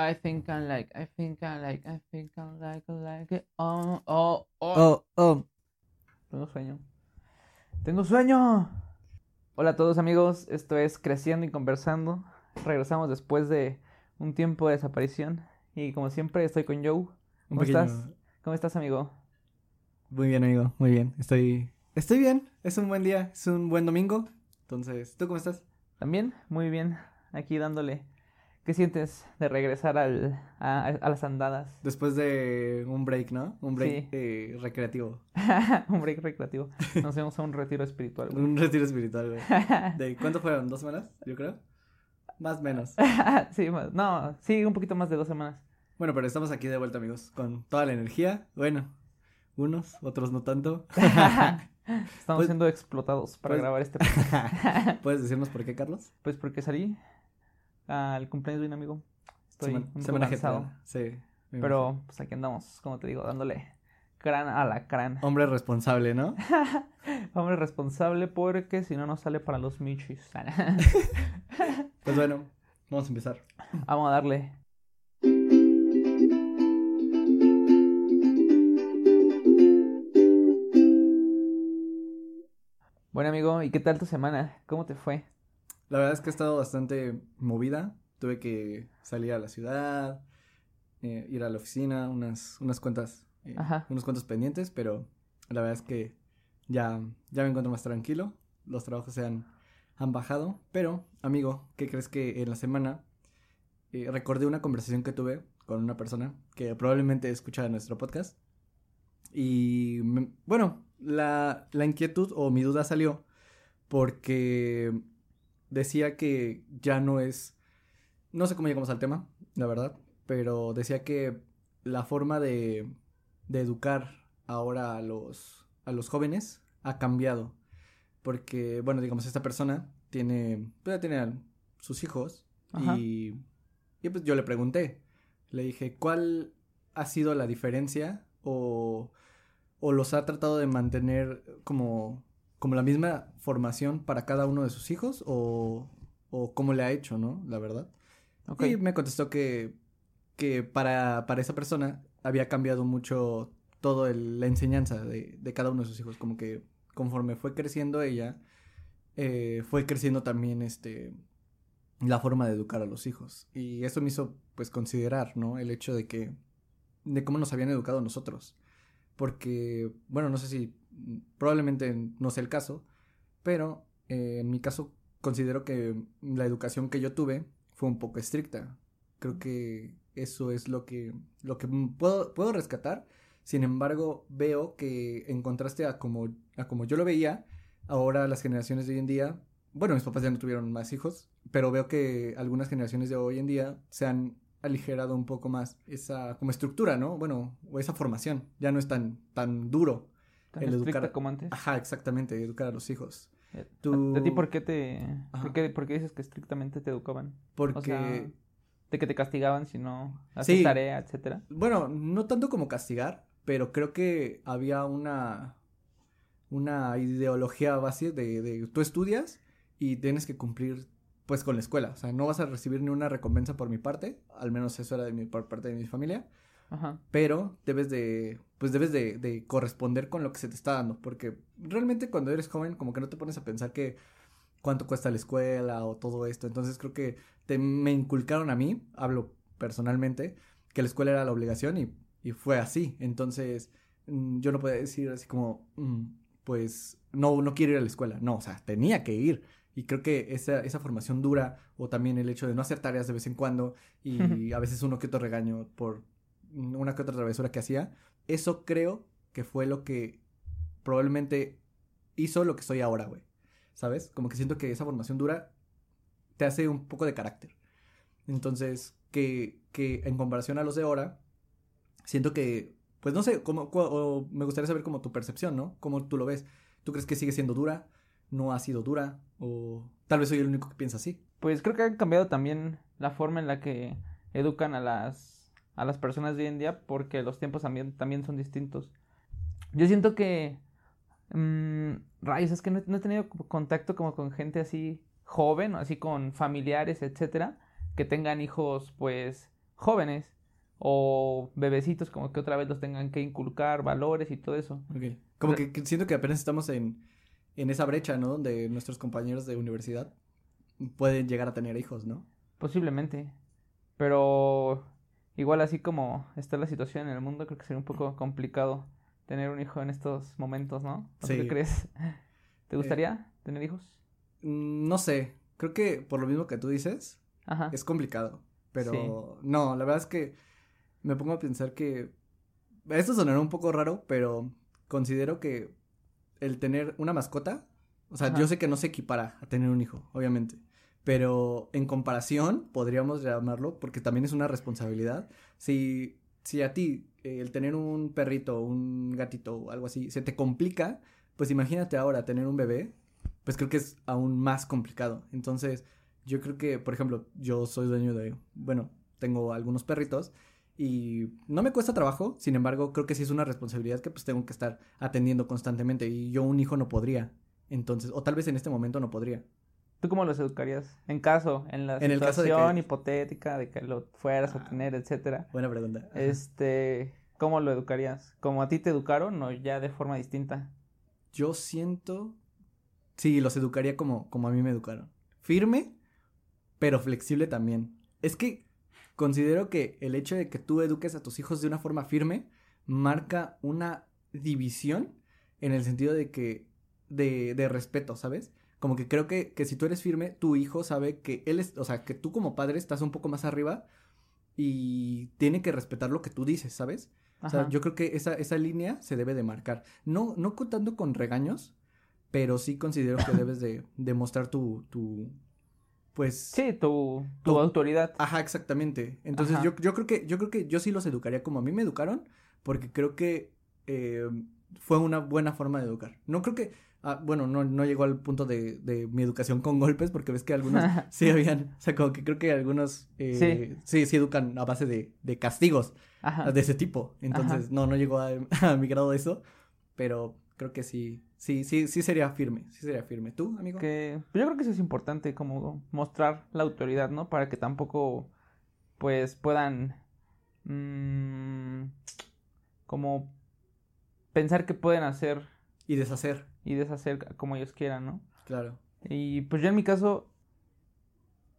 I think I like, I think I like, I think I like, I like it. Oh, oh, oh. Oh, oh. Tengo sueño. Tengo sueño. Hola a todos amigos, esto es Creciendo y Conversando. Regresamos después de un tiempo de desaparición. Y como siempre estoy con Joe. ¿Cómo pequeño- estás? ¿Cómo estás, amigo? Muy bien, amigo. Muy bien. Estoy. Estoy bien. Es un buen día. Es un buen domingo. Entonces, ¿tú cómo estás? ¿También? Muy bien. Aquí dándole. ¿Qué sientes de regresar al, a, a las andadas? Después de un break, ¿no? Un break Sí. eh, recreativo. un break recreativo. Nos vemos a un retiro espiritual. güey. Un retiro espiritual, güey. ¿De cuánto fueron? ¿Dos semanas? Yo creo. Más o menos. sí, más- no, sí, un poquito más de dos semanas. Bueno, pero estamos aquí de vuelta, amigos. Con toda la energía. Bueno, unos, otros no tanto. Estamos Pues- siendo explotados para pues- grabar este podcast. ¿Puedes decirnos por qué, Carlos? Pues porque salí al cumpleaños de un amigo. Estoy Seman- un semana cansado. Sí. Pero pues aquí andamos, como te digo, dándole crán a la crán. Hombre responsable, ¿no? Hombre responsable porque si no, no sale para los michis. Pues bueno, vamos a empezar. Vamos a darle. Bueno, amigo, ¿y qué tal tu semana? ¿Cómo te fue? La verdad es que ha estado bastante movida. Tuve que salir a la ciudad, eh, ir a la oficina, unas, unas cuentas, eh, unos cuantos pendientes, pero la verdad es que ya, ya me encuentro más tranquilo. Los trabajos se han, han bajado. Pero, amigo, ¿qué crees que en la semana eh, recordé una conversación que tuve con una persona que probablemente escucha nuestro podcast? Y me- bueno, la, la inquietud o mi duda salió porque decía que ya no es, no sé cómo llegamos al tema, la verdad, pero decía que la forma de, de educar ahora a los, a los jóvenes ha cambiado. Porque, bueno, digamos, esta persona tiene, pues ya tiene a sus hijos y, y pues yo le pregunté, le dije, ¿cuál ha sido la diferencia o, o los ha tratado de mantener como, como la misma formación para cada uno de sus hijos o, o cómo le ha hecho, ¿no? La verdad. Y me contestó que, que para, para esa persona había cambiado mucho todo el- la enseñanza de, de cada uno de sus hijos. Como que conforme fue creciendo ella, eh, fue creciendo también este la forma de educar a los hijos. Y eso me hizo pues considerar, ¿no? El hecho de que, de cómo nos habían educado nosotros. Porque, bueno, no sé si, probablemente no sea el caso, pero eh, en mi caso considero que la educación que yo tuve fue un poco estricta. Creo que eso es lo que, lo que puedo, puedo rescatar. Sin embargo, veo que en contraste a como, a como yo lo veía, ahora las generaciones de hoy en día, bueno, mis papás ya no tuvieron más hijos, pero veo que algunas generaciones de hoy en día se han aligerado un poco más esa como estructura, ¿no? Bueno, o esa formación. Ya no es tan, tan duro. ¿Tan el educar- como antes? Ajá, exactamente, educar a los hijos. Eh, tú- ¿A, ti por qué te... ¿por qué, por qué dices que estrictamente te educaban? Porque... O sea, de que te castigaban si no haces Sí. tarea, etcétera. Bueno, no tanto como castigar, pero creo que había una, una ideología base de, de tú estudias y tienes que cumplir pues con la escuela. O sea, no vas a recibir ni una recompensa por mi parte, al menos eso era de mi, por parte de mi familia, Ajá. pero debes de, pues debes de, de corresponder con lo que se te está dando, porque realmente cuando eres joven como que no te pones a pensar que cuánto cuesta la escuela o todo esto. Entonces creo que te, me inculcaron a mí, hablo personalmente, que la escuela era la obligación y, y fue así. Entonces mm, yo no podía decir así como, mm, pues no, no quiero ir a la escuela. No, o sea, tenía que ir. Y creo que esa, esa formación dura o también el hecho de no hacer tareas de vez en cuando y a veces uno que otro regaño por una que otra travesura que hacía, eso creo que fue lo que probablemente hizo lo que soy ahora, güey. ¿Sabes? Como que siento que esa formación dura te hace un poco de carácter. Entonces, que, que en comparación a los de ahora, siento que, pues no sé, como, o me gustaría saber como tu percepción, ¿no? ¿Cómo tú lo ves? ¿Tú crees que sigue siendo dura? ¿No ha sido dura? ¿O tal vez soy el único que piensa así? Pues creo que ha cambiado también la forma en la que educan a las, a las personas de hoy en día porque los tiempos también, también son distintos. Yo siento que... mm, rayos, es que no, he- no he tenido contacto como con gente así joven, así con familiares, etcétera, que tengan hijos pues jóvenes o bebecitos como que otra vez los tengan que inculcar valores y todo eso. Ok. Como que, que siento que apenas estamos en, en esa brecha, ¿no? Donde nuestros compañeros de universidad pueden llegar a tener hijos, ¿no? Posiblemente. Pero igual así como está la situación en el mundo, creo que sería un poco complicado tener un hijo en estos momentos, ¿no? ¿O tú ¿Qué crees? ¿Te Eh, gustaría tener hijos? Mm, No sé, creo que por lo mismo que tú dices, Ajá. es complicado, pero Sí. no, la verdad es que me pongo a pensar que esto sonará un poco raro, pero considero que el tener una mascota, o sea, Ajá. yo sé que no se equipara a tener un hijo, obviamente, pero en comparación podríamos llamarlo porque también es una responsabilidad. Si si a ti eh, el tener un perrito, un gatito o algo así se te complica, pues imagínate ahora tener un bebé, pues creo que es aún más complicado. Entonces, yo creo que, por ejemplo, yo soy dueño de, bueno, tengo algunos perritos y no me cuesta trabajo, sin embargo, creo que sí es una responsabilidad que pues tengo que estar atendiendo constantemente y yo un hijo no podría. Entonces, o tal vez en este momento no podría. ¿Tú cómo los educarías? En caso, en la En de situación que- hipotética de que lo fueras a Ah. tener, etcétera. Buena pregunta. Ajá. Este, ¿cómo lo educarías? ¿Como a ti te educaron o ya de forma distinta? Yo siento, sí, los educaría como, como a mí me educaron. Firme, pero flexible también. Es que considero que el hecho de que tú eduques a tus hijos de una forma firme marca una división en el sentido de que, de, de respeto, ¿sabes? Como que creo que, que si tú eres firme, tu hijo sabe que él es, o sea, que tú como padre estás un poco más arriba y tiene que respetar lo que tú dices, ¿sabes? O sea, Ajá. yo creo que esa, esa línea se debe de marcar. No, no contando con regaños, pero sí considero que debes de demostrar tu, tu, pues... Sí, tu, tu Tu- autoridad. Ajá, exactamente. Entonces Ajá. yo, yo creo que, yo creo que yo sí los educaría como a mí me educaron, porque creo que eh, fue una buena forma de educar. No creo que, ah, bueno, no, no llegó al punto de, de mi educación con golpes, porque ves que algunos sí habían, o sea, como que creo que algunos eh, sí. sí, educan a base de, de castigos Ajá. de ese tipo. Entonces, no, no llegó a, a mi grado eso, pero creo que sí, sí, sí, sí sería firme, sí sería firme. ¿Tú, amigo? Que pues yo creo que eso es importante, como mostrar la autoridad, ¿no? Para que tampoco, pues, puedan, mm, como pensar que pueden hacer Y deshacer, y deshacer como ellos quieran, ¿no? claro. Y pues yo en mi caso,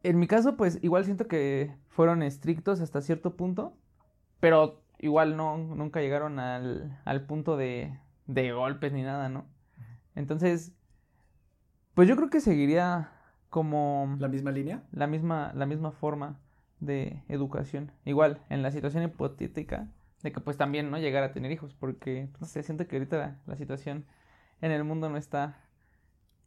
en mi caso, pues igual siento que fueron estrictos hasta cierto punto, pero igual no, nunca llegaron al, al punto de, de golpes ni nada, ¿no? Entonces, pues yo creo que seguiría como ¿La misma línea? la misma, la misma forma de educación. Igual, en la situación hipotética de que pues también no llegar a tener hijos, porque no sé, siento que ahorita la, la situación en el mundo no está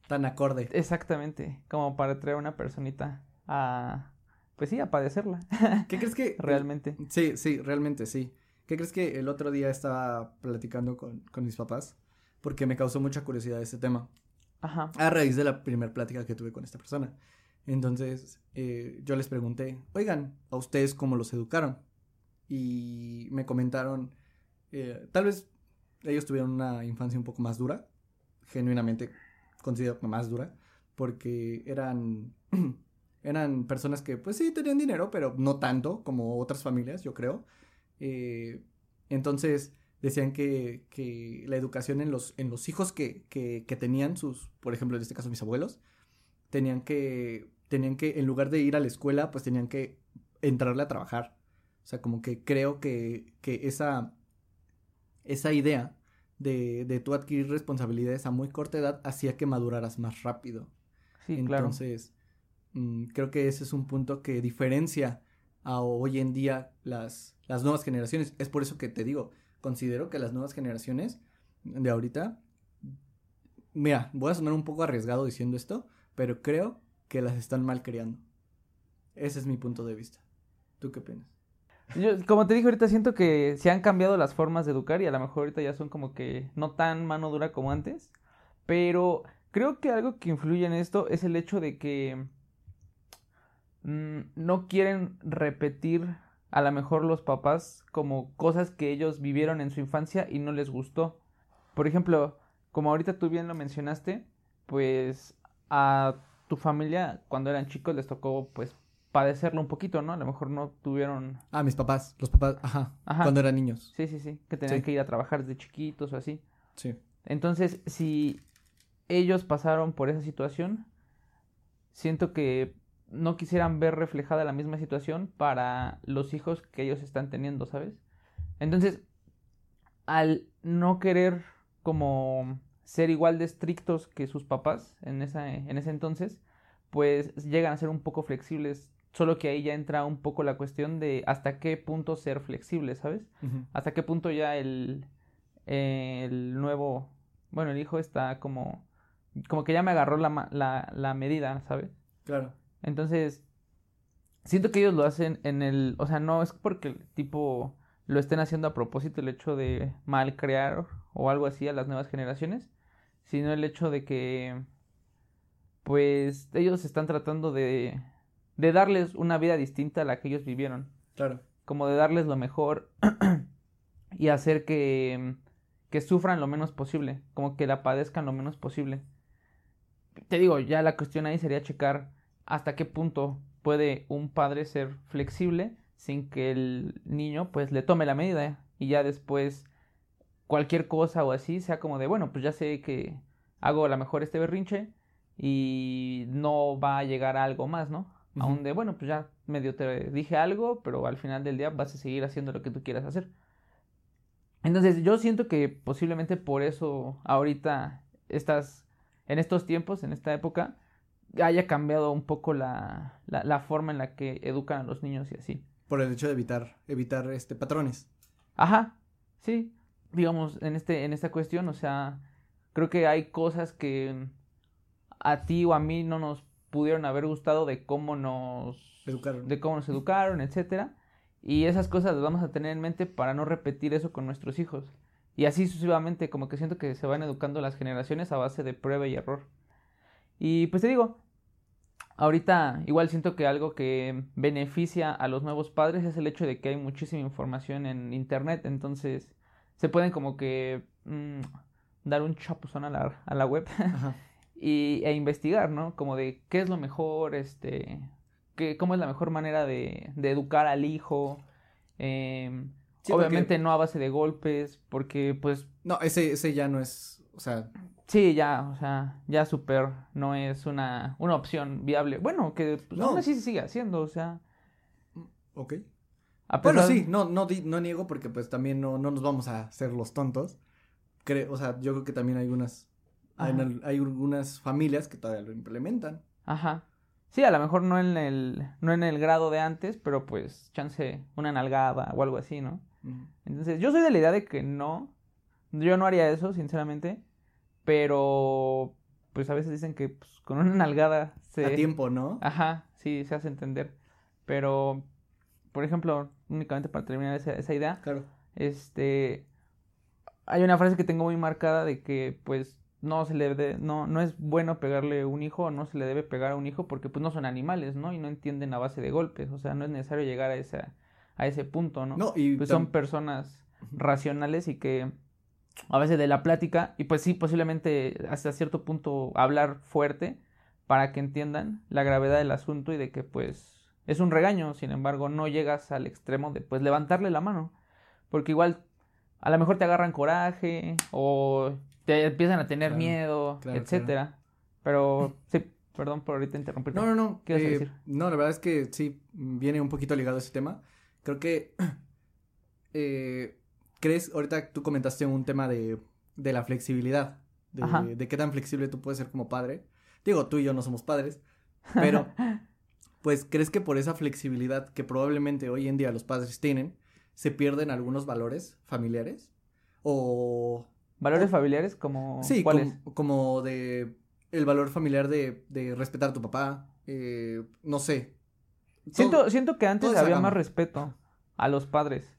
Tan acorde. exactamente como para traer a una personita a, pues sí, a padecerla, ¿Qué crees que... realmente. Sí, sí, realmente sí. ¿Qué crees que el otro día estaba platicando con, con mis papás? Porque me causó mucha curiosidad este tema. Ajá, A raíz de la primera plática que tuve con esta persona. Entonces, eh, yo les pregunté, oigan, ¿a ustedes cómo los educaron? Y me comentaron, eh, tal vez ellos tuvieron una infancia un poco más dura, genuinamente considero más dura, porque eran, eran personas que pues sí tenían dinero, pero no tanto como otras familias, yo creo. Eh, entonces decían que, que la educación en los, en los hijos que, que, que tenían sus, por ejemplo, en este caso mis abuelos, tenían que, tenían que, en lugar de ir a la escuela, pues tenían que entrarle a trabajar. O sea, como que creo que, que esa, esa idea de, de tú adquirir responsabilidades a muy corta edad hacía que maduraras más rápido. sí, claro. Entonces, mm, creo que ese es un punto que diferencia a hoy en día las, las nuevas generaciones. Es por eso que te digo, considero que las nuevas generaciones de ahorita, mira, voy a sonar un poco arriesgado diciendo esto, pero creo que las están mal criando. Ese es mi punto de vista. ¿Tú qué opinas? Yo, como te dije ahorita, siento que se han cambiado las formas de educar y a lo mejor ahorita ya son como que no tan mano dura como antes. Pero creo que algo que influye en esto es el hecho de que mm, no quieren repetir a lo mejor los papás como cosas que ellos vivieron en su infancia y no les gustó. Por ejemplo, como ahorita tú bien lo mencionaste, pues a tu familia cuando eran chicos les tocó pues padecerlo un poquito, ¿no? A lo mejor no tuvieron... Ah, mis papás, los papás, ajá, Ajá. cuando eran niños. Sí, sí, sí, que tenían Sí. que ir a trabajar desde chiquitos o así. Sí. Entonces, si ellos pasaron por esa situación, siento que no quisieran ver reflejada la misma situación para los hijos que ellos están teniendo, ¿sabes? Entonces, al no querer como ser igual de estrictos que sus papás en, esa, en ese entonces, pues llegan a ser un poco flexibles, solo que ahí ya entra un poco la cuestión de hasta qué punto ser flexible, ¿sabes? Hasta qué punto ya el, el nuevo, bueno, el hijo está como, como que ya me agarró la, la, la medida, ¿sabes? Claro. Entonces, siento que ellos lo hacen en el, o sea, no es porque tipo lo estén haciendo a propósito el hecho de mal crear o algo así a las nuevas generaciones, sino el hecho de que, pues, ellos están tratando de, de darles una vida distinta a la que ellos vivieron Claro. como de darles lo mejor y hacer que, que sufran lo menos posible, como que la padezcan lo menos posible. Te digo, ya la cuestión ahí sería checar hasta qué punto puede un padre ser flexible sin que el niño pues le tome la medida y ya después cualquier cosa o así sea como de bueno pues ya sé que hago a lo mejor este berrinche y no va a llegar a algo más, ¿no? Ujú. Aún de, bueno, pues ya medio te dije algo, pero al final del día vas a seguir haciendo lo que tú quieras hacer. Entonces, yo siento que posiblemente por eso ahorita estás, en estos tiempos, en esta época, haya cambiado un poco la, la, la forma en la que educan a los niños y así. Por el hecho de evitar, evitar este patrones. Ajá, sí. Digamos, en este, en esta cuestión, o sea, creo que hay cosas que a ti o a mí no nos pudieron haber gustado de cómo nos Educaron. de cómo nos educaron, etcétera. Y esas cosas las vamos a tener en mente para no repetir eso con nuestros hijos. Y así sucesivamente, como que siento que se van educando las generaciones a base de prueba y error. Y pues te digo, ahorita igual siento que algo que beneficia a los nuevos padres es el hecho de que hay muchísima información en internet, entonces se pueden como que mm, dar un chapuzón a la, a la web. y, e investigar, ¿no? Como de qué es lo mejor, este, qué, cómo es la mejor manera de, de educar al hijo. em, Sí, porque- obviamente no a base de golpes, porque pues No, ese, ese ya no es, o sea, sí, ya, o sea, ya super no es una, una opción viable. Bueno, que pues, No. aún así se sigue haciendo, o sea, ok. a Bueno, pesar- sí, no, no, no niego porque pues también no, no nos vamos a hacer los tontos. O sea, yo creo que también hay unas, hay, algunas familias que todavía lo implementan. Ajá. Sí, a lo mejor no en el, no en el grado de antes, pero pues chance una nalgada o algo así, ¿no? Entonces, yo soy de la idea de que no. Yo no haría eso, sinceramente. Pero, pues a veces dicen que pues, con una nalgada se. A tiempo, ¿no? Ajá, sí, se hace entender. Pero, por ejemplo, únicamente para terminar esa, esa idea, Claro. este. Hay una frase que tengo muy marcada de que, pues, no se le debe, no, no es bueno pegarle un hijo, no se le debe pegar a un hijo porque, pues, no son animales, ¿no? Y no entienden a base de golpes. O sea, no es necesario llegar a esa, a ese punto, ¿no? No, y pues son personas racionales y que a veces de la plática y pues sí posiblemente hasta cierto punto hablar fuerte para que entiendan la gravedad del asunto y de que pues es un regaño, sin embargo no llegas al extremo de pues levantarle la mano, porque igual a lo mejor te agarran coraje o te empiezan a tener Claro, miedo, claro, etcétera. Pero sí, perdón por ahorita interrumpirte. No, no, no. ¿Qué eh, decir? No, la verdad es que sí, viene un poquito ligado a ese tema. Creo que, eh, ¿crees? Ahorita tú comentaste un tema de, de la flexibilidad, de, de qué tan flexible tú puedes ser como padre. Digo, tú y yo no somos padres, pero, pues, ¿crees que por esa flexibilidad que probablemente hoy en día los padres tienen, se pierden algunos valores familiares? O... Valores familiares como Sí, ¿cuáles? como, como de el valor familiar de, de respetar a tu papá, eh, no sé. Siento, Todo- siento que antes había más respeto a los padres.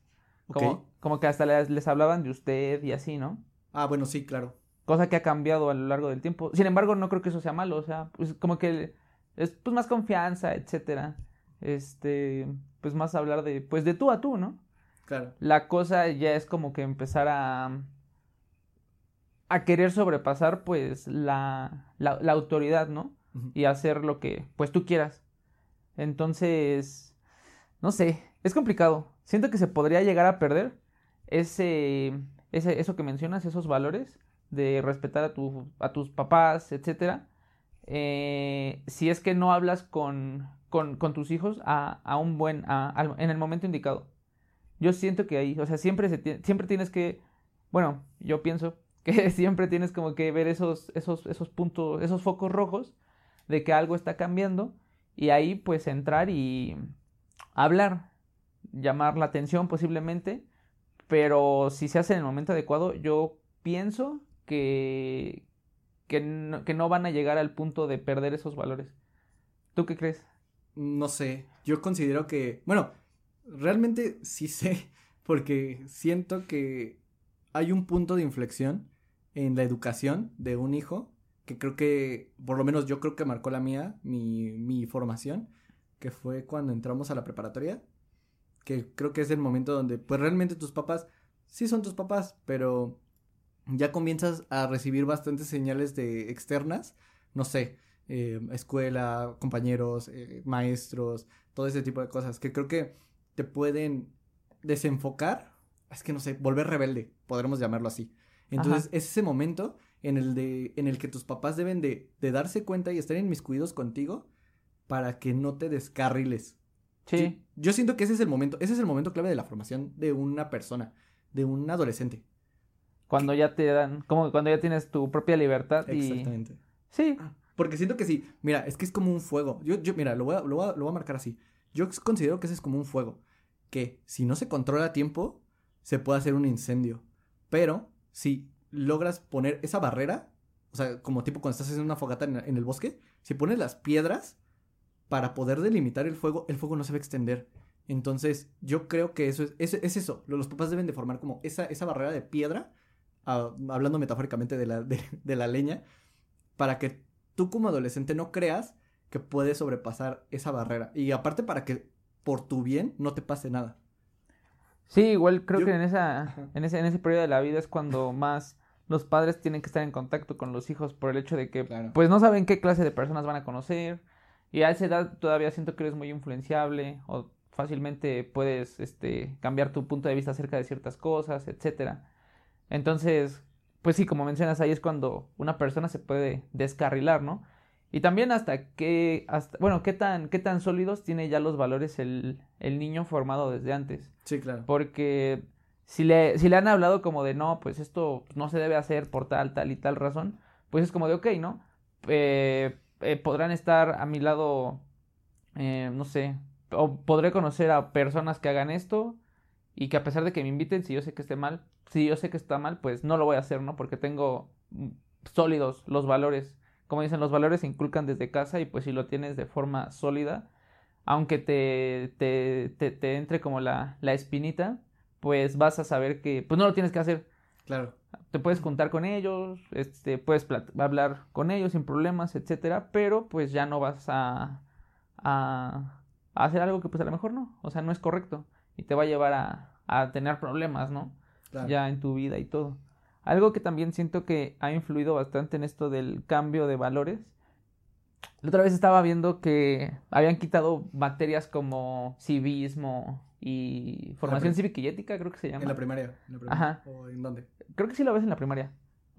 Como, como que hasta les, les hablaban de usted y así, ¿no? Ah, bueno, sí, claro. Cosa que ha cambiado a lo largo del tiempo. Sin embargo, no creo que eso sea malo. O sea, pues como que es pues más confianza, etcétera. Este, pues más hablar de, pues de tú a tú, ¿no? Claro. La cosa ya es como que empezar a a querer sobrepasar pues la, la, la autoridad, ¿no? Y hacer lo que pues tú quieras. Entonces, no sé, es complicado. Siento que se podría llegar a perder ese, ese eso que mencionas, esos valores de respetar a, tu, a tus papás, etcétera. Eh, si es que no hablas con, con, con tus hijos a, a un buen, a, en el momento indicado. Yo siento que ahí, o sea, siempre, se, siempre tienes que, bueno, yo pienso que siempre tienes como que ver esos, esos, esos puntos, esos focos rojos de que algo está cambiando y ahí pues entrar y hablar, llamar la atención posiblemente, pero si se hace en el momento adecuado, yo pienso que, que, que no van a llegar al punto de perder esos valores. ¿Tú qué crees? No sé, yo considero que, bueno, realmente sí sé, porque siento que hay un punto de inflexión en la educación de un hijo que creo que, por lo menos yo creo que marcó la mía, mi, mi formación, que fue cuando entramos a la preparatoria, que creo que es el momento donde, pues realmente tus papás, sí son tus papás, pero ya comienzas a recibir bastantes señales de externas, no sé, eh, escuela, compañeros, eh, maestros, todo ese tipo de cosas, que creo que te pueden desenfocar, es que no sé, volver rebelde, podremos llamarlo así. Entonces, es ese momento en el, de, en el que tus papás deben de, de darse cuenta y estar inmiscuidos contigo para que no te descarriles. Sí. Yo, siento que ese es el momento, ese es el momento clave de la formación de una persona, de un adolescente. Cuando ya te dan, como cuando ya tienes tu propia libertad y... Exactamente. Sí. Ah, porque siento que sí, mira, es que es como un fuego. Yo, yo mira, lo voy, a, lo, voy a, lo voy a marcar así. Yo considero que ese es como un fuego. Que si no se controla a tiempo, se puede hacer un incendio. Pero si logras poner esa barrera, o sea, como tipo cuando estás haciendo una fogata en, el bosque, si pones las piedras para poder delimitar el fuego, el fuego no se va a extender. Entonces, yo creo que eso es, es, eso. Los papás deben de formar como esa, esa barrera de piedra, ah, hablando metafóricamente de la, de, la leña, para que tú como adolescente no creas que puedes sobrepasar esa barrera. Y aparte para que por tu bien no te pase nada. Sí, igual creo que en esa, en ese, en ese periodo de la vida es cuando más los padres tienen que estar en contacto con los hijos por el hecho de que pues no saben qué clase de personas van a conocer y a esa edad todavía siento que eres muy influenciable o fácilmente puedes este cambiar tu punto de vista acerca de ciertas cosas, etcétera. Entonces, pues sí, como mencionas ahí es cuando una persona se puede descarrilar, ¿no? Y también hasta qué, hasta, bueno, qué tan, qué tan sólidos tiene ya los valores el, el niño formado desde antes. Sí, claro. Porque si le, si le han hablado como de no, pues esto no se debe hacer por tal, tal y tal razón, pues es como de ok, ¿no? Eh, eh, podrán estar a mi lado, eh, no sé, o podré conocer a personas que hagan esto y que a pesar de que me inviten, si yo sé que esté mal, si yo sé que está mal, pues no lo voy a hacer, ¿no? Porque tengo mm, sólidos los valores. Como dicen, los valores se inculcan desde casa y pues si lo tienes de forma sólida, aunque te, te, te, te entre como la, la espinita, pues vas a saber que pues no lo tienes que hacer. Claro. Te puedes juntar con ellos, este, puedes hablar con ellos sin problemas, etcétera, pero pues ya no vas a, a, hacer algo que pues a lo mejor no, o sea, no es correcto y te va a llevar a, a tener problemas, ¿no? Claro. Ya en tu vida y todo. Algo que también siento que ha influido bastante en esto del cambio de valores. La otra vez estaba viendo que habían quitado materias como civismo, y formación cívica y ética, creo que se llama. En la primaria. En la primaria. Ajá. ¿O en dónde? Creo que sí lo ves en la primaria.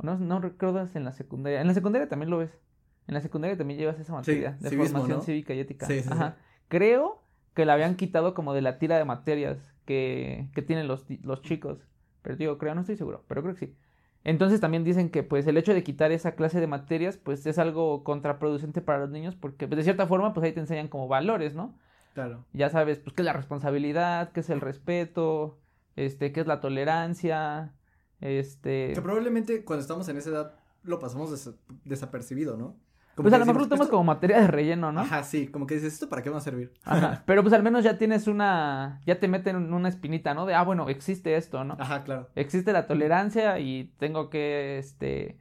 No, no recuerdas en la secundaria. En la secundaria también lo ves. En la secundaria también llevas esa materia de formación cívica y ética. Sí, sí, Ajá. Creo que la habían quitado como de la tira de materias que, que tienen los, los chicos. Pero digo, creo, no estoy seguro, pero creo que sí. Entonces también dicen que pues el hecho de quitar esa clase de materias pues es algo contraproducente para los niños porque pues, de cierta forma pues ahí te enseñan como valores, ¿no? Claro. Ya sabes, pues, qué es la responsabilidad, qué es el respeto, este, qué es la tolerancia, este... Que probablemente cuando estamos en esa edad lo pasamos desapercibido, ¿no? Pues a lo mejor lo tomas como materia de relleno, ¿no? Ajá, sí, como que dices, ¿esto para qué va a servir? Ajá, pero pues al menos ya tienes una, ya te meten una espinita, ¿no? De, ah, bueno, existe esto, ¿no? Ajá, claro. Existe la tolerancia y tengo que, este,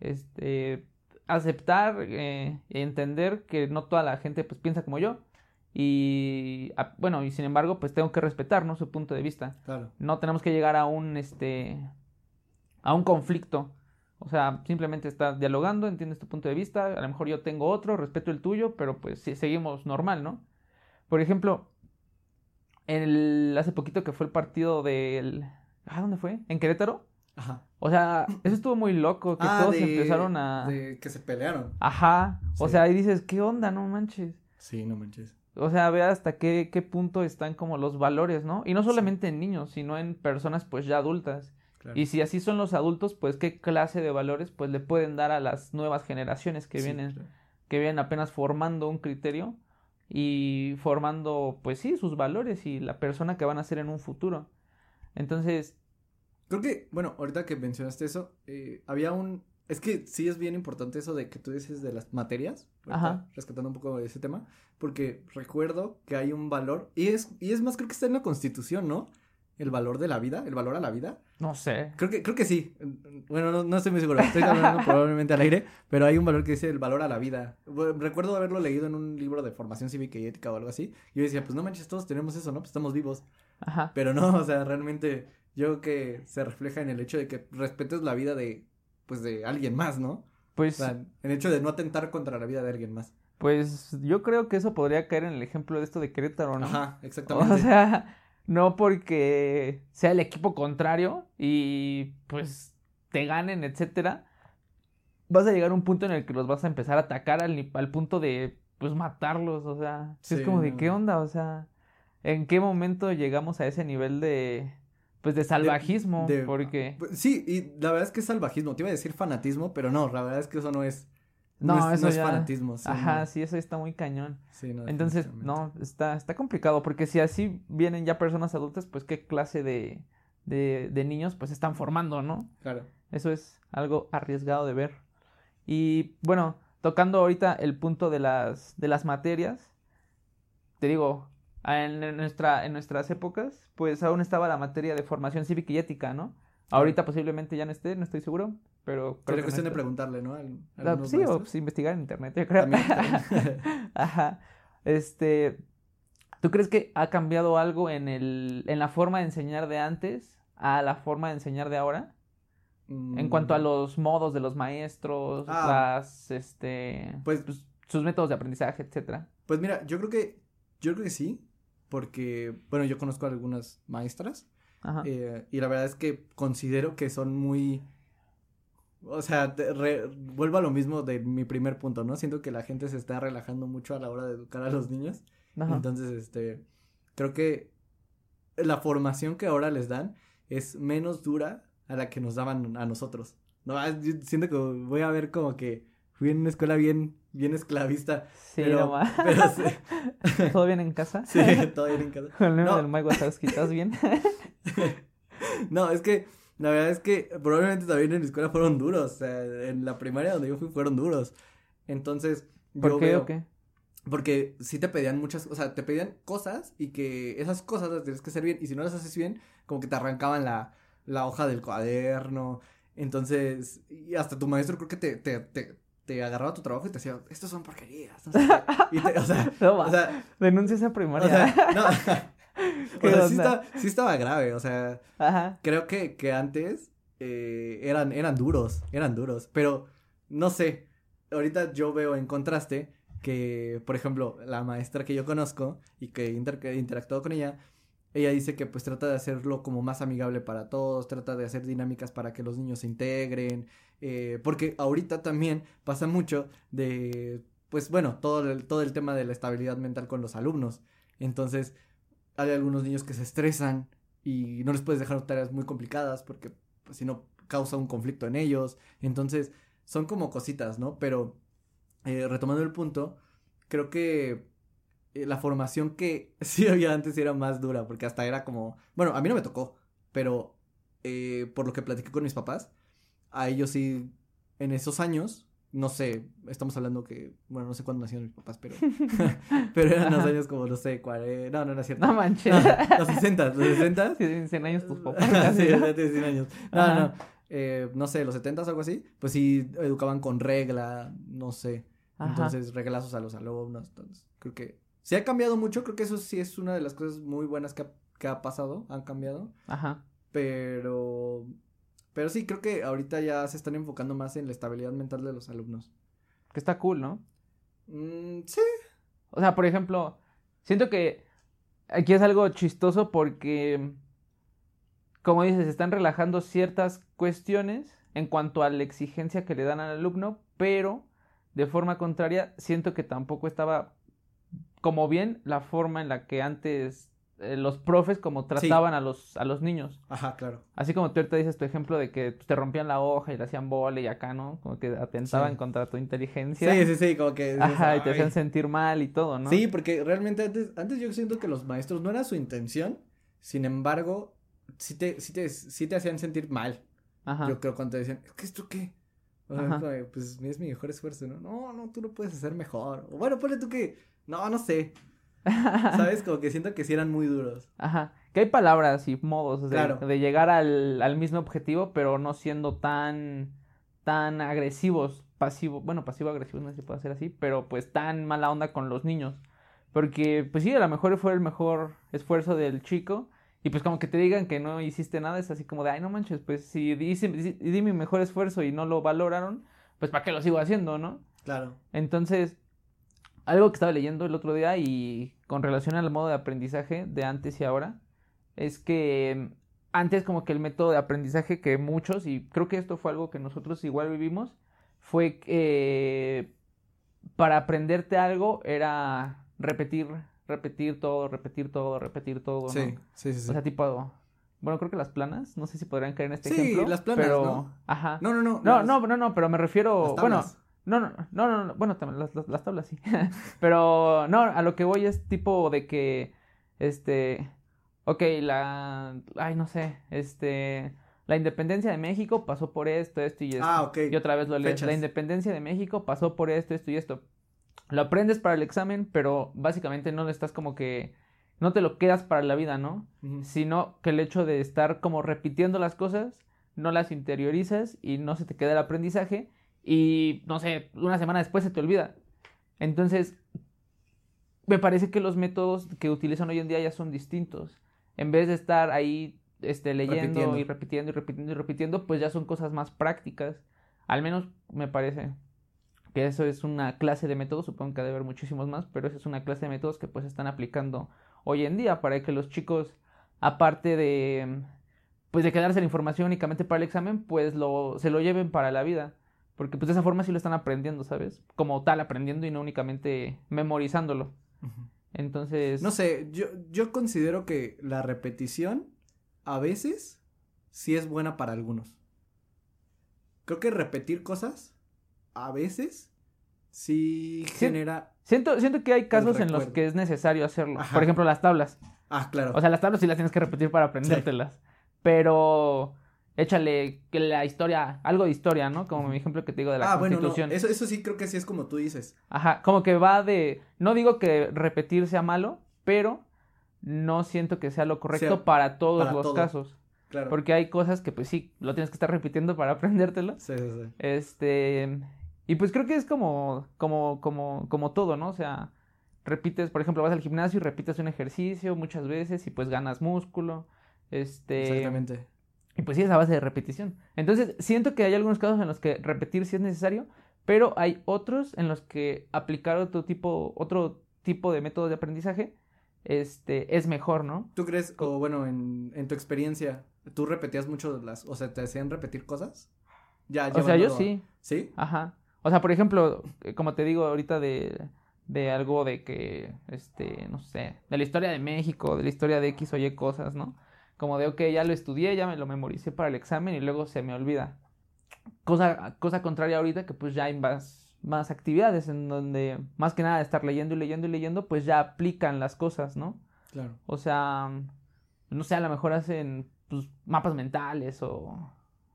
este, aceptar eh, entender que no toda la gente, pues, piensa como yo. Y bueno, y sin embargo, pues tengo que respetar, ¿no? Su punto de vista. Claro. No tenemos que llegar a un este a un conflicto. O sea, simplemente estar dialogando, entiendes tu punto de vista, a lo mejor yo tengo otro, respeto el tuyo, pero pues sí, seguimos normal, ¿no? Por ejemplo, el, hace poquito que fue el partido del... ¿Ah, dónde fue? ¿En Querétaro? Ajá. O sea, eso estuvo muy loco, que Ah, todos de- empezaron a... De que se pelearon. Ajá, o sea, ahí dices, ¿qué onda? No manches. Sí, no manches. O sea, ve hasta qué, qué punto están como los valores, ¿no? Y no solamente en niños, sino en personas pues ya adultas. Claro. Y si así son los adultos, pues qué clase de valores pues le pueden dar a las nuevas generaciones que Sí, vienen, claro. que vienen apenas formando un criterio y formando pues sí sus valores y la persona que van a ser en un futuro. Entonces, Creo que, bueno, ahorita que mencionaste eso, eh, había un... Es que sí es bien importante eso de que tú dices de las materias, Ajá. rescatando un poco de ese tema, porque recuerdo que hay un valor, y es, y es más, creo que está en la constitución, ¿no? El valor de la vida, el valor a la vida. no sé. Creo que, creo que sí. Bueno, no, no estoy muy seguro. Estoy hablando probablemente al aire, pero hay un valor que dice el valor a la vida. Recuerdo haberlo leído en un libro de formación cívica y ética o algo así. Y yo decía, pues no manches, todos tenemos eso, ¿no? Pues estamos vivos. Ajá. Pero no, o sea, realmente yo creo que se refleja en el hecho de que respetes la vida de, pues, de alguien más, ¿no? O Pues, sea, en el hecho de no atentar contra la vida de alguien más. pues yo creo que eso podría caer en el ejemplo de esto de Querétaro, ¿no? Ajá, exactamente. O sea, no porque sea el equipo contrario y pues te ganen, etcétera, vas a llegar a un punto en el que los vas a empezar a atacar al, al punto de pues matarlos, o sea, es Sí, como de qué onda, o sea, ¿en qué momento llegamos a ese nivel de pues de salvajismo? de- Porque Pues, Sí, y la verdad es que es salvajismo. Te iba a decir fanatismo, pero no, la verdad es que eso no es. No, es, eso es ya- fanatismo. Sí, Ajá, no. sí, eso está muy cañón. Sí, no, Entonces, no, está, está complicado, porque si así vienen ya personas adultas, pues qué clase de, de, de niños pues están formando, ¿no? Claro. Eso es algo arriesgado de ver. Y bueno, tocando ahorita el punto de las, de las materias, te digo, en, en nuestra, en nuestras épocas, pues aún estaba la materia de formación cívica y ética, ¿no? Ahorita posiblemente ya no esté, no estoy seguro, pero creo Sería que cuestión no de preguntarle, ¿no? Al- Ah, algunos sí, o pues, investigar en internet, yo creo. También, también. Ajá. Este, ¿tú crees que ha cambiado algo en el, en la forma de enseñar de antes a la forma de enseñar de ahora? En cuanto a Mm, los modos de los maestros, Ah. las, este, Pues, pues, sus métodos de aprendizaje, etcétera. pues mira, yo creo que, yo creo que sí, porque, bueno, yo conozco a algunas maestras, Ajá. eh, y la verdad es que considero que son muy, o sea, te- re- vuelvo a lo mismo de mi primer punto, ¿no? Siento que la gente se está relajando mucho a la hora de educar a los niños, Ajá. entonces, este, creo que la formación que ahora les dan es menos dura a la que nos daban a nosotros. No, ah, yo siento que voy a ver como que fui en una escuela bien, bien esclavista. Sí, pero- nomás. pero sí. ¿Todo bien en casa? Sí, todo bien en casa. Con el meme No. del Mike Wazowski, ¿estás bien? No, es que la verdad es que probablemente también en mi escuela fueron duros. O sea, en la primaria donde yo fui fueron duros. Entonces, ¿Por yo qué veo- o qué? Porque sí te pedían muchas, o sea, te pedían cosas y que esas cosas las tienes que hacer bien. Y si no las haces bien, como que te arrancaban la, la hoja del cuaderno. Entonces, y hasta tu maestro creo que te, te, te, te agarraba tu trabajo y te decía, estos son porquerías. No sé qué". Y te- o sea, No, o va. sea, Denuncia esa o primaria. sea, no. ¿Qué o sea, sí, estaba, sí estaba grave, o sea, Ajá. creo que, que antes eh, eran, eran duros, eran duros, pero no sé, ahorita yo veo en contraste que, por ejemplo, la maestra que yo conozco y que inter que he interactuado con ella, ella dice que pues trata de hacerlo como más amigable para todos, trata de hacer dinámicas para que los niños se integren, eh, porque ahorita también pasa mucho de, pues bueno, todo el, todo el tema de la estabilidad mental con los alumnos, entonces hay algunos niños que se estresan y no les puedes dejar tareas muy complicadas porque pues, si no causa un conflicto en ellos. Entonces, son como cositas, ¿no? Pero eh, retomando el punto, creo que eh, la formación que sí había antes era más dura porque hasta era como, bueno, a mí no me tocó, pero eh, por lo que platiqué con mis papás, a ellos sí, en esos años, no sé, estamos hablando que, bueno, no sé cuándo nacieron mis papás, pero, pero eran los años como, no sé, 40, no, no era cierto. No manches. No, los 60, los 60. Si tienen 100 años tus papás. sí, ya tiene 100 años. No, Ajá. no. eh, no sé, los 70 algo así. Pues sí, educaban con regla, no sé. Ajá. Entonces, reglazos a los alumnos. Entonces, creo que sí ha cambiado mucho. Creo que eso sí es una de las cosas muy buenas que ha, que ha pasado. Han cambiado. Ajá. Pero. Pero sí, creo que ahorita ya se están enfocando más en la estabilidad mental de los alumnos. Que está cool, ¿no? Mm, sí. O sea, por ejemplo, Siento que aquí es algo chistoso porque, como dices, están relajando ciertas cuestiones en cuanto a la exigencia que le dan al alumno, pero de forma contraria siento que tampoco estaba como bien la forma en la que antes eh, los profes como trataban a los a los niños. Ajá, claro. Así como tú ahorita dices tu ejemplo de que pues, te rompían la hoja y le hacían bola y acá, ¿no? Como que atentaban contra tu inteligencia. Sí, sí, sí, como que... Ajá, y te hacían sentir mal y todo, ¿no? Sí, porque realmente antes, antes yo siento que los maestros no era su intención, sin embargo, sí te, sí te, sí te hacían sentir mal. Ajá. Yo creo cuando te decían, ¿qué esto qué? pues es mi mejor esfuerzo, ¿no? No, no, tú lo puedes hacer mejor. O bueno, ponle tú que, no, no sé. ¿Sabes? Como que siento que sí eran muy duros. Ajá. Que hay palabras y modos de, de llegar al, al, mismo objetivo, pero no siendo tan, tan agresivos, pasivo, bueno, pasivo-agresivos no sé si puede ser así, pero pues tan mala onda con los niños. Porque, pues sí, a lo mejor fue el mejor esfuerzo del chico. Y pues como que te digan que no hiciste nada, es así como de, ay, no manches, pues si di, di mi mejor esfuerzo y no lo valoraron, pues ¿para qué lo sigo haciendo, no? Claro. Entonces, algo que estaba leyendo el otro día y con relación al modo de aprendizaje de antes y ahora, es que antes como que el método de aprendizaje que muchos, y creo que esto fue algo que nosotros igual vivimos, fue que para aprenderte algo era repetir, repetir todo, repetir todo, repetir todo. Sí, ¿no? sí, sí, O sea, tipo, bueno, creo que las planas, no sé si podrían caer en este ejemplo. Sí, las planas, pero... ¿no? Ajá. No, no, no. No, no, no, no, pero me refiero, bueno, no, no, no, no, no, bueno, también las, las, tablas sí. Pero no, a lo que voy es tipo de que, este, ok, la, ay, no sé, este, la independencia de México pasó por esto, esto y esto. Ah, ok. Y otra vez lo leo. La independencia de México pasó por esto, esto y esto. Lo aprendes para el examen, pero básicamente no le estás como que, no te lo quedas para la vida, ¿no? Sino que el hecho de estar como repitiendo las cosas, no las interiorizas y no se te queda el aprendizaje y no sé, una semana después se te olvida. Entonces, me parece que los métodos que utilizan hoy en día ya son distintos. En vez de estar ahí este, leyendo y repitiendo y repitiendo y repitiendo, pues ya son cosas más prácticas. Al menos me parece que eso es una clase de métodos, supongo que debe haber muchísimos más, pero esa es una clase de métodos que pues están aplicando hoy en día para que los chicos, aparte de pues de quedarse la información únicamente para el examen, pues lo, se lo lleven para la vida. Porque pues de esa forma sí lo están aprendiendo, ¿sabes? Como tal, aprendiendo y no únicamente memorizándolo. Entonces... No sé, yo, yo considero que la repetición a veces sí es buena para algunos. Creo que repetir cosas a veces sí, genera... Siento, siento que hay casos en los que es necesario hacerlo. Por ejemplo, las tablas. Ah, claro. O sea, las tablas sí las tienes que repetir para aprendértelas. Pero échale que la historia, algo de historia, ¿no? Como mi ejemplo que te digo de la ah, constitución. Bueno, eso, eso sí creo que sí es como tú dices. Ajá, como que va de, no digo que repetir sea malo, pero no siento que sea lo correcto para todos los casos. Claro. Porque hay cosas que pues sí, lo tienes que estar repitiendo para aprendértelo. Sí, sí, sí. Este, y pues creo que es como, como, como, como todo, ¿no? O sea, repites, por ejemplo, vas al gimnasio y repites un ejercicio muchas veces y pues ganas músculo. Este. Exactamente. Y pues sí, es a base de repetición. Entonces, siento que hay algunos casos en los que repetir sí es necesario, pero hay otros en los que aplicar otro tipo, otro tipo de método de aprendizaje este, es mejor, ¿no? ¿Tú crees, o bueno, en, tu experiencia, tú repetías mucho las, o sea, te hacían repetir cosas? Ya, o sea, yo sí. ¿Sí? Ajá. O sea, por ejemplo, eh, como te digo ahorita de, de algo de que, este, no sé, de la historia de México, de la historia de X o Y cosas, ¿no? Como de, ok, ya lo estudié, ya me lo memoricé para el examen y luego se me olvida. Cosa, cosa contraria ahorita que pues ya hay más, más actividades en donde más que nada de estar leyendo y leyendo y leyendo, pues ya aplican las cosas, ¿no? Claro. O sea, no sé, a lo mejor hacen pues, mapas mentales o...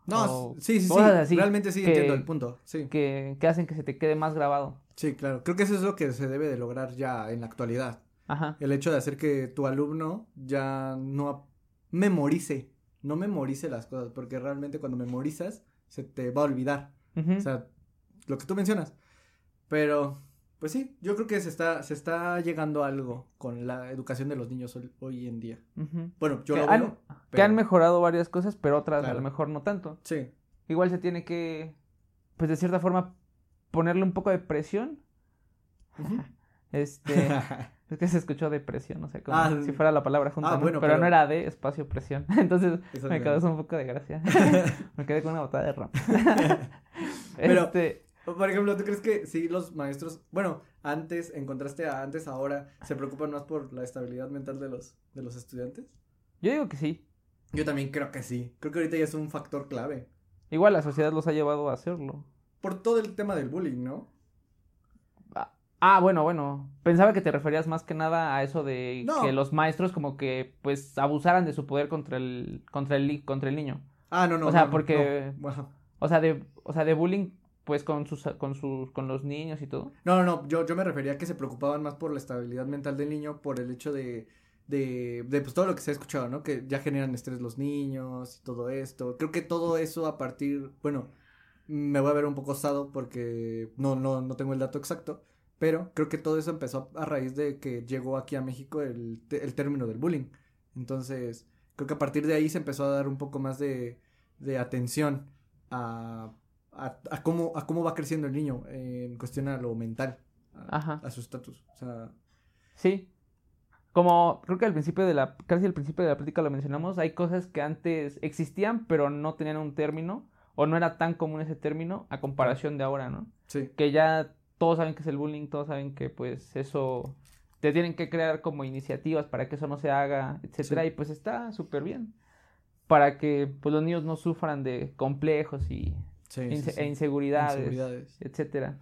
No, sí, sí, sí. Realmente sí entiendo el punto. Sí. Que, que hacen que se te quede más grabado. Sí, claro. Creo que eso es lo que se debe de lograr ya en la actualidad. Ajá. El hecho de hacer que tu alumno ya no memorice, no memorice las cosas, porque realmente cuando memorizas se te va a olvidar. O sea, lo que tú mencionas. Pero, pues sí, yo creo que se está, se está llegando a algo con la educación de los niños hoy, en día. Bueno, yo que lo han, Que han mejorado varias cosas, pero otras a lo mejor no tanto. Sí. Igual se tiene que, pues de cierta forma, ponerle un poco de presión. Este, es que se escuchó depresión, o sea, como Ah, si fuera la palabra junta, ah, ¿no? bueno, pero, pero- no era de espacio presión. Entonces Eso me causó un poco de gracia. me quedé con una botada de ram. Pero- este, Por ejemplo, ¿tú crees que sí los maestros, bueno, antes, en contraste a antes, ahora, se preocupan más por la estabilidad mental de los, de los estudiantes? yo digo que sí. Yo también creo que sí. Creo que ahorita ya es un factor clave. Igual la sociedad los ha llevado a hacerlo. Por todo el tema del bullying, ¿no? Ah, bueno, bueno. Pensaba que te referías más que nada a eso de No. que los maestros como que pues abusaran de su poder contra el contra el contra el niño. Ah, no, no. O sea, no, no, porque- no. Bueno, O sea, de o sea, de bullying pues con sus con sus con los niños y todo. no, no, no. Yo, yo me refería a que se preocupaban más por la estabilidad mental del niño, por el hecho de, de, de pues todo lo que se ha escuchado, ¿no? Que ya generan estrés los niños y todo esto. Creo que todo eso a partir, bueno, me voy a ver un poco osado porque no, no, no tengo el dato exacto, pero creo que todo eso empezó a raíz de que llegó aquí a México el, el término del bullying. Entonces, creo que a partir de ahí se empezó a dar un poco más de, de atención a, a, a cómo, a cómo va creciendo el niño en cuestión a lo mental, a, Ajá. a su estatus. O sea, Sí. Como creo que al principio de la casi al principio de la plática lo mencionamos, hay cosas que antes existían pero no tenían un término o no era tan común ese término a comparación de ahora, ¿no? sí, que ya todos saben que es el bullying, todos saben que pues eso te tienen que crear como iniciativas para que eso no se haga, etcétera, Sí. y pues está súper bien para que pues los niños no sufran de complejos y sí, sí, inse- sí. e inseguridades, Inseguridades. etcétera.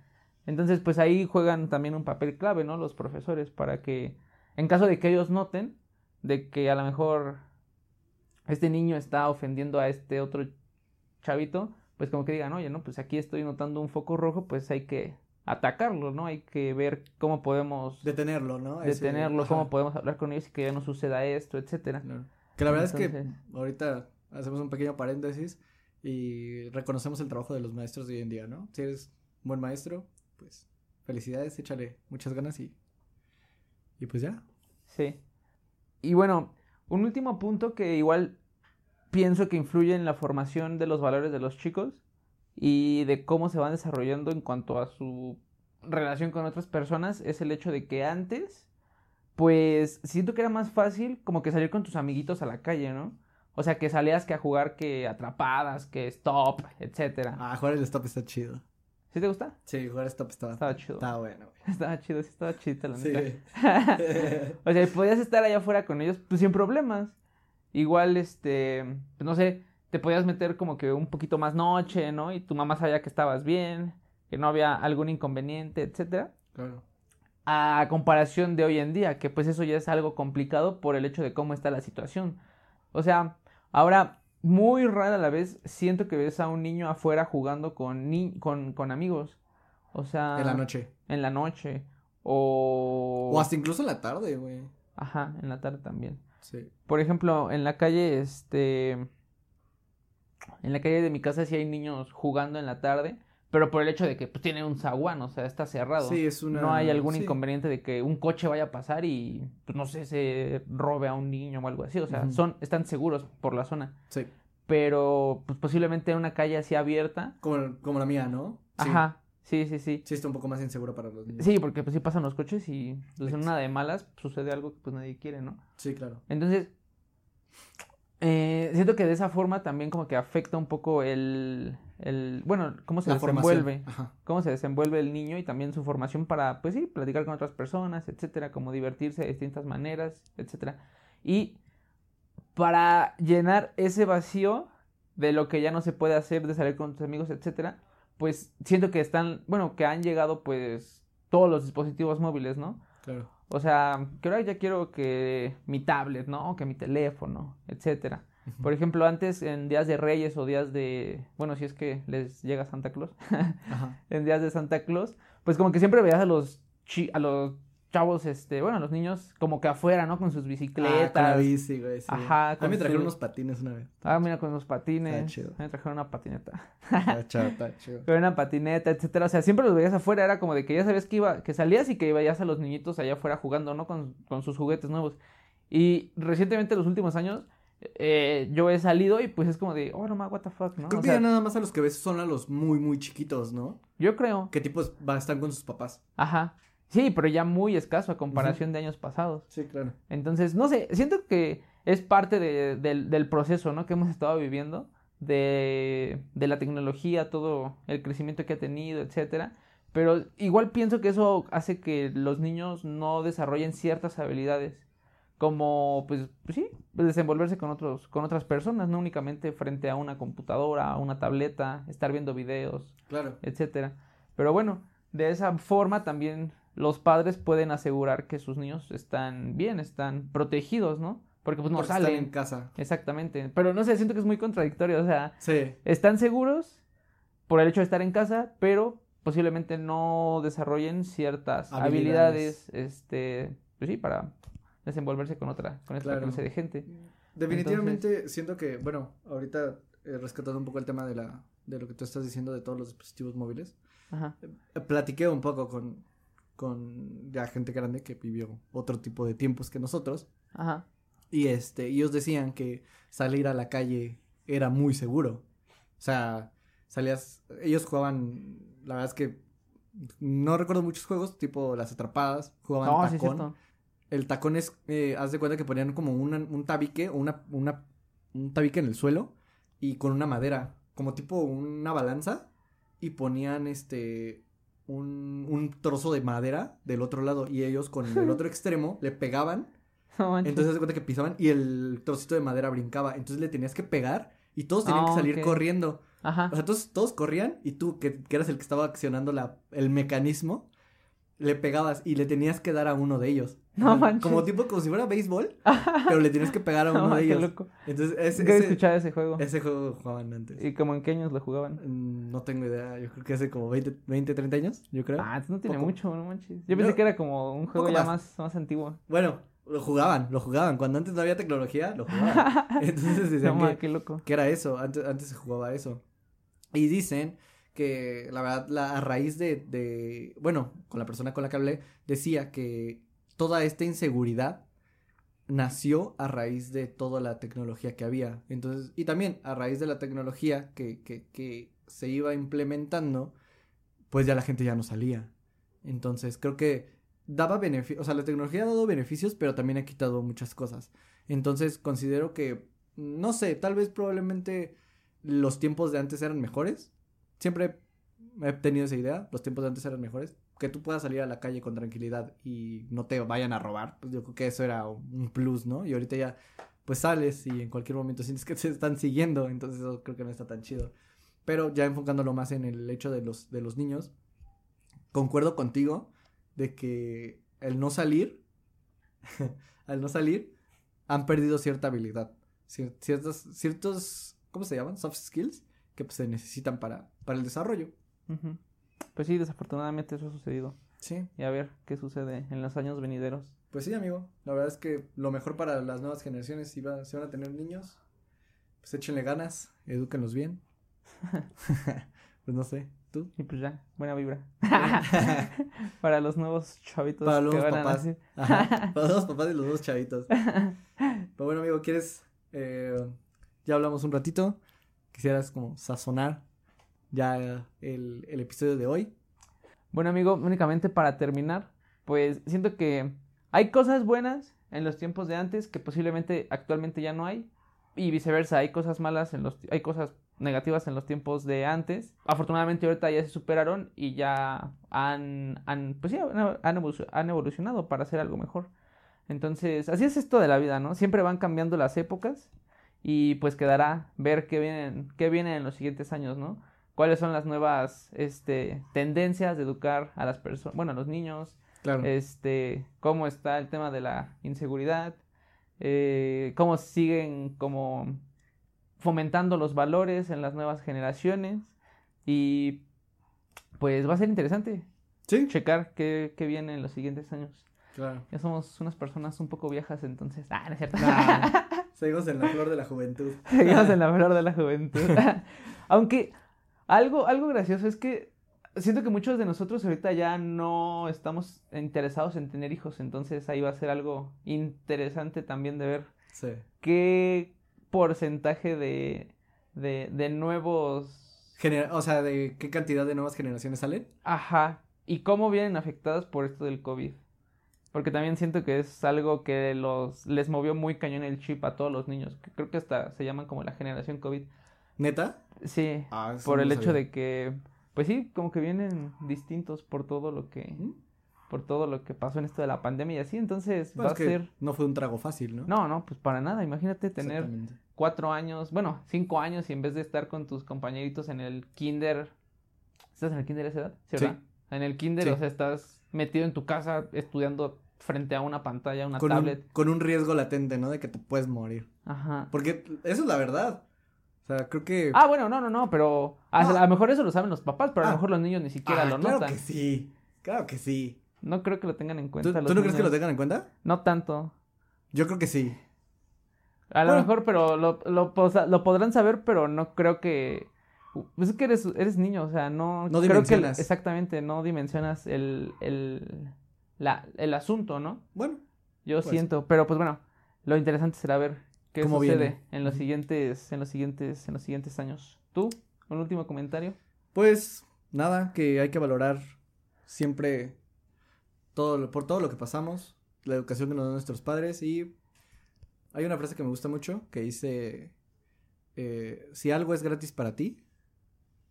Entonces, pues ahí juegan también un papel clave, ¿no? Los profesores para que en caso de que ellos noten de que a lo mejor este niño está ofendiendo a este otro chavito, pues como que digan, oye, no, pues aquí estoy notando un foco rojo, pues hay que atacarlo, ¿no? Hay que ver cómo podemos Detenerlo, ¿no? Ese- detenerlo, ajá, cómo podemos hablar con ellos y que ya no suceda esto, etcétera. claro. Que la verdad es que ahorita hacemos un pequeño paréntesis y reconocemos el trabajo de los maestros de hoy en día, ¿no? Si eres un buen maestro, pues felicidades, échale muchas ganas y, y pues ya. Sí. Y bueno, un último punto que igual pienso que influye en la formación de los valores de los chicos y de cómo se van desarrollando en cuanto a su relación con otras personas es el hecho de que antes, pues siento que era más fácil como que salir con tus amiguitos a la calle, ¿no? O sea, que salías que a jugar que atrapadas, que stop, etcétera. Ah, jugar el stop está chido. ¿Sí te gusta? Sí, jugar stop está, Estaba chido. está bueno, güey. Estaba chido, sí estaba chidita la Sí. neta. O sea, podías estar allá afuera con ellos, pues sin problemas. Igual, este, pues, no sé, te podías meter como que un poquito más noche, ¿no? Y tu mamá sabía que estabas bien, que no había algún inconveniente, etcétera. claro. A comparación de hoy en día, que pues eso ya es algo complicado por el hecho de cómo está la situación. O sea, ahora muy rara a la vez siento que ves a un niño afuera jugando con ni con, con amigos. O sea, En la noche. en la noche. O... O hasta incluso en la tarde, güey. Ajá, en la tarde también. Sí. Por ejemplo, en la calle, este... En la calle de mi casa sí hay niños jugando en la tarde, pero por el hecho de que pues, tiene un zaguán, o sea, está cerrado. Sí, es una... No hay algún sí. inconveniente de que un coche vaya a pasar y, pues no sé, se robe a un niño o algo así. O sea, Ujú. son, están seguros por la zona. Sí. Pero, pues posiblemente en una calle así abierta. Como, como la mía, ¿no? Sí. Ajá, sí, sí, sí. Sí, está un poco más inseguro para los niños. Sí, porque pues sí pasan los coches y pues, en una de malas sucede algo que pues nadie quiere, ¿no? Sí, claro. Entonces, eh, siento que de esa forma también como que afecta un poco el, el bueno, cómo se La desenvuelve, cómo se desenvuelve el niño y también su formación para, pues sí, platicar con otras personas, etcétera, como divertirse de distintas maneras, etcétera. Y para llenar ese vacío de lo que ya no se puede hacer, de salir con tus amigos, etcétera, pues siento que están, bueno, que han llegado pues todos los dispositivos móviles, ¿no? Claro. O sea, que ahora ya quiero que mi tablet, ¿no? Que mi teléfono, etcétera. Por ejemplo, antes en días de Reyes o días de, bueno, si es que les llega Santa Claus, en días de Santa Claus, pues como que siempre veías a los chi- a los chavos, este, bueno, los niños como que afuera, ¿no? Con sus Ah, con la bicicletas. bici, güey, sí. Ajá, A mí me trajeron su- unos patines una vez. Ah, mira, con los patines. Está chido. Me trajeron una patineta. Está chido, está chido. Con una patineta, etcétera. O sea, siempre los veías afuera, era como de que ya sabías que iba, que salías y que veías a los niñitos allá afuera jugando, ¿no? Con, con sus juguetes nuevos. Y recientemente, los últimos años, eh, yo he salido y pues es como de, oh, no ma, what the fuck, ¿no? Creo O que sea, ya nada más a los que ves son a los muy, muy chiquitos, ¿no? Yo creo. Que tipos va, están con sus papás. Ajá. Sí, pero ya muy escaso a comparación de años pasados. Sí, claro. Entonces, no sé, siento que es parte de, del, del proceso, ¿no? Que hemos estado viviendo, de, de la tecnología, todo el crecimiento que ha tenido, etcétera. Pero igual pienso que eso hace que los niños no desarrollen ciertas habilidades como pues, pues sí, desenvolverse con otros con otras personas, no únicamente frente a una computadora, a una tableta, estar viendo videos, Claro. etcétera. Pero bueno, de esa forma también los padres pueden asegurar que sus niños están bien, están protegidos, ¿no? Porque pues no Porque salen. están en casa. Exactamente. Pero no sé, siento que es muy contradictorio, o sea, Sí. están seguros por el hecho de estar en casa, pero posiblemente no desarrollen ciertas habilidades, Habilidades. este, pues sí, para desenvolverse con otra, con esta Claro. clase de gente. Definitivamente siento que, bueno, ahorita he rescatado un poco el tema de la de lo que tú estás diciendo de todos los dispositivos móviles. Ajá. Eh, Platiqué un poco con con ya gente grande que vivió otro tipo de tiempos que nosotros Ajá. y este ellos decían que salir a la calle era muy seguro. O sea, salías ellos jugaban la verdad es que no recuerdo muchos juegos, tipo las atrapadas, jugaban No, sí, es tacón. El tacón es, eh, haz de cuenta que ponían como una- un tabique o una, una, un tabique en el suelo y con una madera, como tipo una balanza y ponían este, un, un trozo de madera del otro lado y ellos con el otro extremo le pegaban, entonces de cuenta que pisaban y el trocito de madera brincaba, entonces le tenías que pegar y todos tenían Ah, que salir ok. corriendo. Ajá. O sea, todos, todos corrían y tú, que, que eras el que estaba accionando la, el mecanismo, le pegabas y le tenías que dar a uno de ellos. No manches. Como tipo, como si fuera béisbol, pero le tienes que pegar a uno No, de qué ellos. loco. Entonces, ese, Nunca ese, escuchado ese juego. ese juego jugaban antes. ¿Y como en qué años lo jugaban? Mm, No tengo idea, yo creo que hace como 20, 20 30 años, yo creo. Ah, no tiene Poco. mucho, no manches. Yo pensé No, que era como un juego ya más. más, más antiguo. Bueno, lo jugaban, lo jugaban. Cuando antes no había tecnología, lo jugaban. Entonces No, decían ma, que, qué loco. que era eso, antes, antes se jugaba eso. Y dicen que la verdad, a raíz de, de, bueno, con la persona con la que hablé, decía que toda esta inseguridad nació a raíz de toda la tecnología que había. Entonces, y también a raíz de la tecnología que, que, que se iba implementando, pues ya la gente ya no salía. Entonces, creo que daba beneficios, o sea, la tecnología ha dado beneficios, pero también ha quitado muchas cosas. Entonces, considero que, no sé, tal vez probablemente los tiempos de antes eran mejores. Siempre he tenido esa idea, los tiempos de antes eran mejores. Que tú puedas salir a la calle con tranquilidad y no te vayan a robar, pues yo creo que eso era un plus, ¿no? Y ahorita ya, pues sales y en cualquier momento sientes que te están siguiendo, entonces eso creo que no está tan chido. Pero ya enfocándolo más en el hecho de los, de los niños, concuerdo contigo de que el no salir, al no salir, han perdido cierta habilidad, cier- ciertos, ciertos, ¿cómo se llaman? Soft skills que pues, se necesitan para, para el desarrollo. Pues sí, desafortunadamente eso ha sucedido. Sí, Y a ver qué sucede en los años venideros. pues sí, amigo. La verdad es que lo mejor para las nuevas generaciones, si, va- si van a tener niños, pues échenle ganas, edúquenlos bien. pues no sé, ¿tú? Y pues ya, buena vibra. Para los nuevos chavitos Para los que van a papás. nacer. Ajá, para los papás y los dos chavitos. Pero bueno, amigo, ¿quieres? eh, ya hablamos un ratito. Quisieras como sazonar ya el, el episodio de hoy. Bueno, amigo, únicamente para terminar, pues siento que hay cosas buenas en los tiempos de antes que posiblemente actualmente ya no hay. Y viceversa, hay cosas malas en los hay cosas negativas en los tiempos de antes. Afortunadamente ahorita ya se superaron y ya han, han pues sí, han, han evoluc- han evolucionado para hacer algo mejor. Entonces, así es esto de la vida, ¿no? Siempre van cambiando las épocas y pues quedará ver qué vienen, qué viene en los siguientes años, ¿no? cuáles son las nuevas este, tendencias de educar a las personas, bueno, a los niños, Claro. este, cómo está el tema de la inseguridad, eh, cómo siguen como fomentando los valores en las nuevas generaciones y pues va a ser interesante sí, checar qué, qué viene en los siguientes años. claro. Ya somos unas personas un poco viejas entonces. Ah, no es cierto. Nah, seguimos en la flor de la juventud. Seguimos en la flor de la juventud. Aunque algo, algo gracioso es que siento que muchos de nosotros ahorita ya no estamos interesados en tener hijos, entonces ahí va a ser algo interesante también de ver Sí. qué porcentaje de, de, de nuevos... Genera- o sea, ¿de qué cantidad de nuevas generaciones salen? Ajá, y cómo vienen afectadas por esto del COVID. Porque también siento que es algo que los les movió muy cañón el chip a todos los niños. Que creo que hasta se llaman como la generación COVID. ¿Neta? Sí, Ah, por no el hecho de que, pues sí, como que vienen distintos por todo lo que, ¿Mm? por todo lo que pasó en esto de la pandemia y así. Entonces va es a ser, no fue un trago fácil, ¿no? no, no, pues para nada. Imagínate tener cuatro años, bueno, cinco años y en vez de estar con tus compañeritos en el kinder, ¿estás en el kinder a esa edad? Sí. ¿verdad? En el kinder, Sí. o sea, estás metido en tu casa estudiando frente a una pantalla, una Con tablet. un, con un riesgo latente, ¿no? De que te puedes morir. Ajá. Porque eso es la verdad. O sea, creo que... Ah, bueno, no, no, no, pero a, No. a lo mejor eso lo saben los papás, pero a Ah. lo mejor los niños ni siquiera Ah, lo claro notan. que sí. Claro que sí. No creo que lo tengan en ¿Tú, cuenta. tú los no crees que lo tengan en cuenta? No tanto. Yo creo que sí. A lo mejor, pero lo, lo, lo podrán saber, pero no creo que... Pues es que eres, eres niño, o sea, no... No creo que dimensionas. Exactamente, no dimensionas el, el, la, el asunto, ¿no? Bueno, Yo Pues. siento, pero pues bueno, lo interesante será ver qué Cómo sucede viene. en los siguientes, en los siguientes, en los siguientes años. ¿Tú? ¿Un último comentario? pues nada, que hay que valorar siempre todo por todo lo que pasamos, la educación que nos dan nuestros padres y hay una frase que me gusta mucho que dice, eh, si algo es gratis para ti,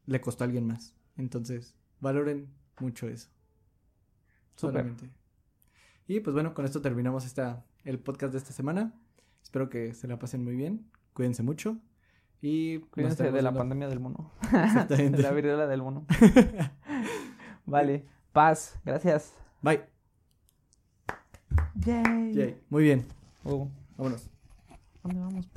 le costó a alguien más. Entonces, valoren mucho eso. Solamente. Y pues bueno, con esto terminamos esta, el podcast de esta semana. Espero que se la pasen muy bien. Cuídense mucho. Y Cuídense de la viendo- pandemia del mono. Exactamente. de la viruela del mono. vale. Paz. Gracias. Bye. Yay. Yay. Muy bien. Oh, Vámonos. ¿Dónde vamos?